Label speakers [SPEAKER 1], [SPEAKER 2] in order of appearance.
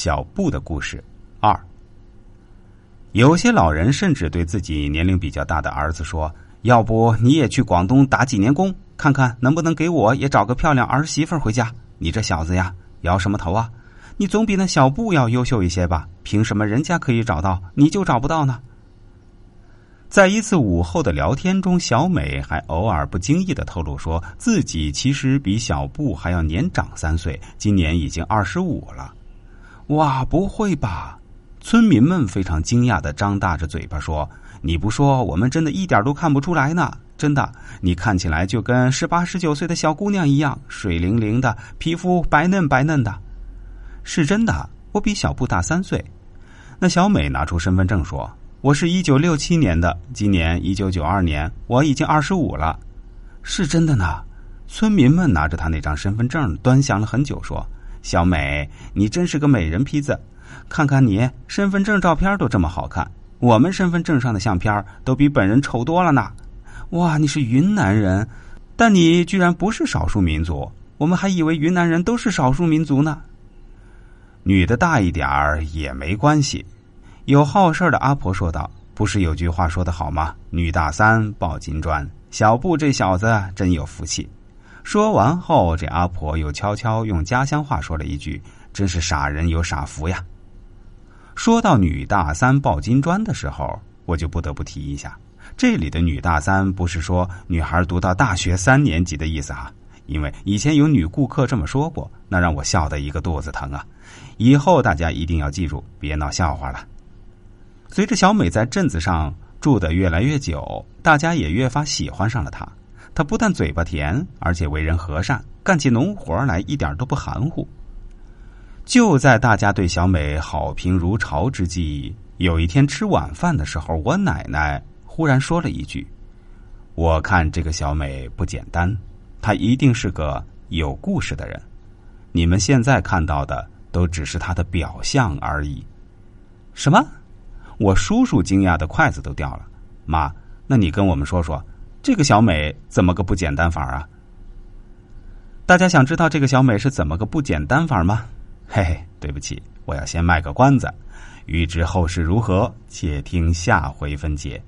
[SPEAKER 1] 小布的故事二。有些老人甚至对自己年龄比较大的儿子说：“要不你也去广东打几年工，看看能不能给我也找个漂亮儿媳妇回家？你这小子呀，摇什么头啊？你总比那小布要优秀一些吧？凭什么人家可以找到，你就找不到呢？”在一次午后的聊天中，小美还偶尔不经意的透露说自己其实比小布还要年长三岁，今年已经二十五了。哇，不会吧！村民们非常惊讶的张大着嘴巴说：“你不说，我们真的一点都看不出来呢！真的，你看起来就跟十八十九岁的小姑娘一样，水灵灵的，皮肤白嫩白嫩的。是真的，我比小布大三岁。”那小美拿出身份证说：“我是一九六七年的，今年一九九二年，我已经二十五了。”是真的呢。村民们拿着他那张身份证端详了很久，说：“小美，你真是个美人坯子。”看看你身份证照片都这么好看，我们身份证上的相片都比本人丑多了呢。哇，你是云南人，但你居然不是少数民族，我们还以为云南人都是少数民族呢。女的大一点儿也没关系，有好事的阿婆说道：“不是有句话说的好吗？女大三抱金砖。小布这小子真有福气。”说完后，这阿婆又悄悄用家乡话说了一句：“真是傻人有傻福呀。”说到女大三抱金砖的时候，我就不得不提一下，这里的女大三不是说女孩读到大学三年级的意思哈，因为以前有女顾客这么说过，那让我笑得一个肚子疼啊！以后大家一定要记住，别闹笑话了。随着小美在镇子上住的越来越久，大家也越发喜欢上了她。她不但嘴巴甜，而且为人和善，干起农活来一点都不含糊。就在大家对小美好评如潮之际，有一天吃晚饭的时候，我奶奶忽然说了一句：“我看这个小美不简单，她一定是个有故事的人。你们现在看到的都只是她的表象而已。”什么？我叔叔惊讶的筷子都掉了。妈，那你跟我们说说，这个小美怎么个不简单法啊？大家想知道这个小美是怎么个不简单法吗？嘿嘿，对不起，我要先卖个关子。欲知后事如何，且听下回分解。